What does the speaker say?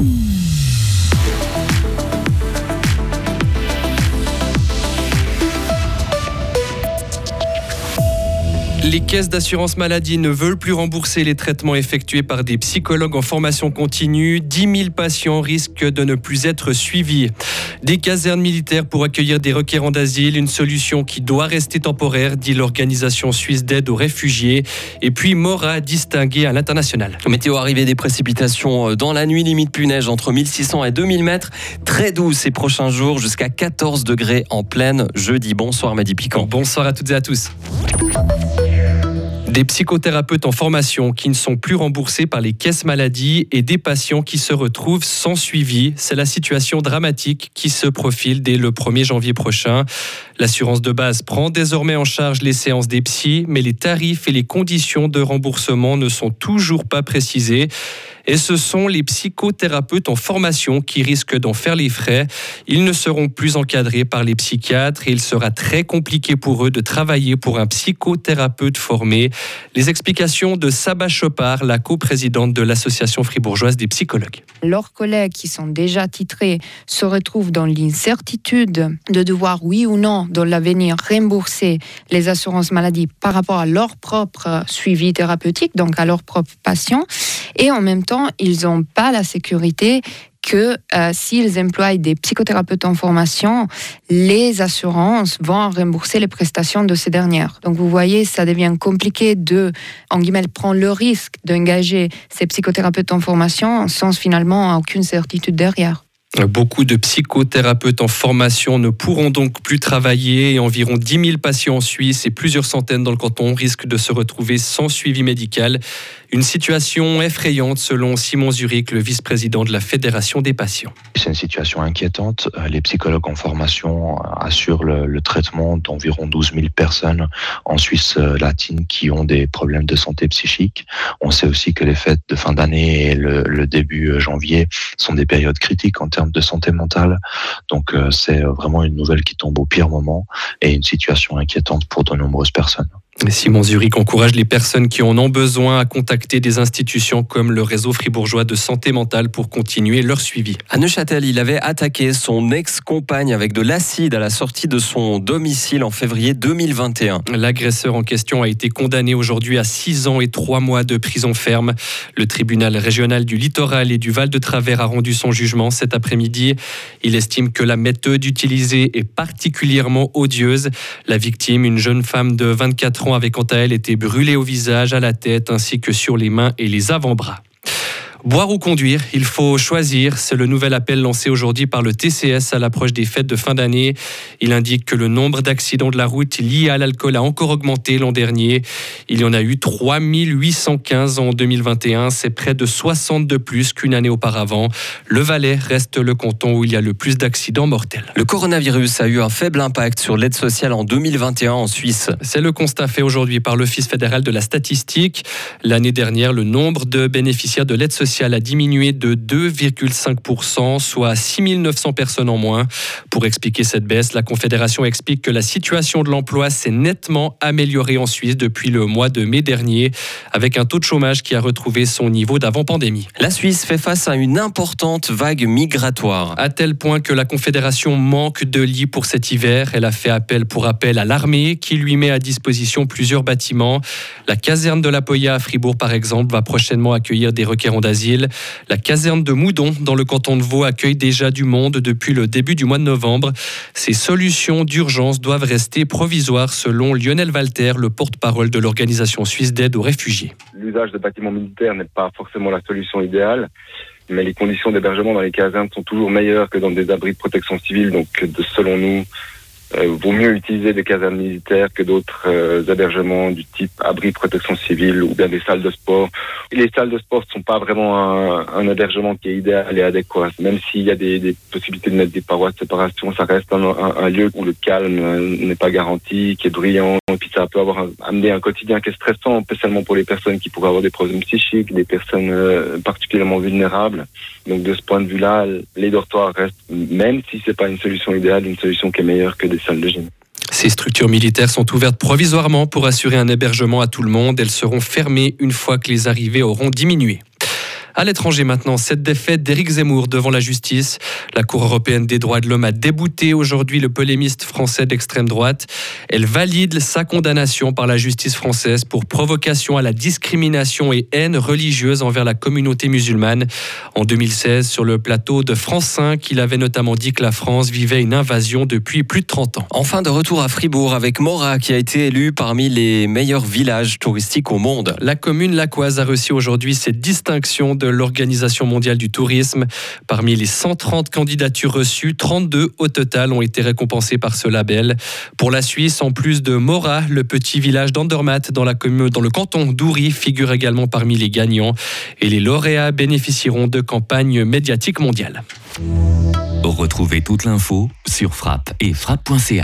Mm. Les caisses d'assurance maladie ne veulent plus rembourser les traitements effectués par des psychologues en formation continue. 10 000 patients risquent de ne plus être suivis. Des casernes militaires pour accueillir des requérants d'asile, une solution qui doit rester temporaire, dit l'organisation suisse d'aide aux réfugiés. Et puis Mora distingué à l'international. Météo arrivée des précipitations dans la nuit, limite plus neige entre 1600 et 2000 mètres. Très doux ces prochains jours, jusqu'à 14 degrés en pleine jeudi. Bonsoir Madi Piquant. Bonsoir à toutes et à tous. Des psychothérapeutes en formation qui ne sont plus remboursés par les caisses maladies et des patients qui se retrouvent sans suivi. C'est la situation dramatique qui se profile dès le 1er janvier prochain. L'assurance de base prend désormais en charge les séances des psys, mais les tarifs et les conditions de remboursement ne sont toujours pas précisés. Et ce sont les psychothérapeutes en formation qui risquent d'en faire les frais. Ils ne seront plus encadrés par les psychiatres et il sera très compliqué pour eux de travailler pour un psychothérapeute formé. Les explications de Saba Chopard, la coprésidente de l'Association fribourgeoise des psychologues. Leurs collègues qui sont déjà titrés se retrouvent dans l'incertitude de devoir, oui ou non, dans l'avenir, rembourser les assurances maladie par rapport à leur propre suivi thérapeutique, donc à leurs propres patients. Et en même temps, ils n'ont pas la sécurité que euh, s'ils emploient des psychothérapeutes en formation, les assurances vont rembourser les prestations de ces dernières. Donc vous voyez, ça devient compliqué de, en guillemets, prendre le risque d'engager ces psychothérapeutes en formation sans finalement aucune certitude derrière. Beaucoup de psychothérapeutes en formation ne pourront donc plus travailler et environ 10 000 patients en Suisse et plusieurs centaines dans le canton risquent de se retrouver sans suivi médical. Une situation effrayante selon Simon Zurich, le vice-président de la Fédération des patients. C'est une situation inquiétante. Les psychologues en formation assurent le, traitement d'environ 12 000 personnes en Suisse latine qui ont des problèmes de santé psychique. On sait aussi que les fêtes de fin d'année et le, début janvier sont des périodes critiques en termes de santé mentale. Donc euh, c'est vraiment une nouvelle qui tombe au pire moment et une situation inquiétante pour de nombreuses personnes. Simon Zurich encourage les personnes qui en ont besoin à contacter des institutions comme le réseau fribourgeois de santé mentale pour continuer leur suivi. À Neuchâtel, il avait attaqué son ex-compagne avec de l'acide à la sortie de son domicile en février 2021. L'agresseur en question a été condamné aujourd'hui à 6 ans et 3 mois de prison ferme. Le tribunal régional du littoral et du Val de Travers a rendu son jugement cet après-midi. Il estime que la méthode utilisée est particulièrement odieuse. La victime, une jeune femme de 24 ans, avait quant à elle été brûlée au visage, à la tête ainsi que sur les mains et les avant-bras. Boire ou conduire, il faut choisir. C'est le nouvel appel lancé aujourd'hui par le TCS à l'approche des fêtes de fin d'année. Il indique que le nombre d'accidents de la route liés à l'alcool a encore augmenté l'an dernier. Il y en a eu 3815 en 2021. C'est près de 60 de plus qu'une année auparavant. Le Valais reste le canton où il y a le plus d'accidents mortels. Le coronavirus a eu un faible impact sur l'aide sociale en 2021 en Suisse. C'est le constat fait aujourd'hui par l'Office fédéral de la statistique. L'année dernière, le nombre de bénéficiaires de l'aide sociale a diminué de 2,5%, soit 6 900 personnes en moins. Pour expliquer cette baisse, la Confédération explique que la situation de l'emploi s'est nettement améliorée en Suisse depuis le mois de mai dernier, avec un taux de chômage qui a retrouvé son niveau d'avant-pandémie. La Suisse fait face à une importante vague migratoire. À tel point que la Confédération manque de lits pour cet hiver. Elle a fait appel pour appel à l'armée qui lui met à disposition plusieurs bâtiments. La caserne de la Poya à Fribourg, par exemple, va prochainement accueillir des requérants d'asile la caserne de Moudon, dans le canton de Vaud, accueille déjà du monde depuis le début du mois de novembre. Ces solutions d'urgence doivent rester provisoires, selon Lionel Walter, le porte-parole de l'organisation suisse d'aide aux réfugiés. L'usage de bâtiments militaires n'est pas forcément la solution idéale mais les conditions d'hébergement dans les casernes sont toujours meilleures que dans des abris de protection civile. Donc, selon nous, vaut mieux utiliser des casernes militaires que d'autres euh, hébergements du type abri protection civile ou bien des salles de sport. Les salles de sport ne sont pas vraiment un, un, hébergement qui est idéal et adéquat. Même s'il y a des, des, possibilités de mettre des parois de séparation, ça reste un, un, un lieu où le calme euh, n'est pas garanti, qui est bruyant, et puis ça peut avoir amené un quotidien qui est stressant, spécialement pour les personnes qui pourraient avoir des problèmes psychiques, des personnes euh, particulièrement vulnérables. Donc de ce point de vue-là, les dortoirs restent, même si c'est pas une solution idéale, une solution qui est meilleure que des Ces structures militaires sont ouvertes provisoirement pour assurer un hébergement à tout le monde. Elles seront fermées une fois que les arrivées auront diminué. À l'étranger maintenant, cette défaite d'Éric Zemmour devant la justice. La Cour européenne des droits de l'homme a débouté aujourd'hui le polémiste français d'extrême droite. Elle valide sa condamnation par la justice française pour provocation à la discrimination et haine religieuse envers la communauté musulmane. En 2016, sur le plateau de France 5, il avait notamment dit que la France vivait une invasion depuis plus de 30 ans. Enfin, de retour à Fribourg avec Mora qui a été élu parmi les meilleurs villages touristiques au monde. La commune lacoise a reçu aujourd'hui cette distinction de l'Organisation mondiale du tourisme. Parmi les 130 candidatures reçues, 32 au total ont été récompensées par ce label. Pour la Suisse, en plus de Mora, le petit village d'Andermatt dans, dans le canton d'Oury figure également parmi les gagnants. Et les lauréats bénéficieront de campagnes médiatiques mondiales. Retrouvez toute l'info sur frappe et frappe.ca.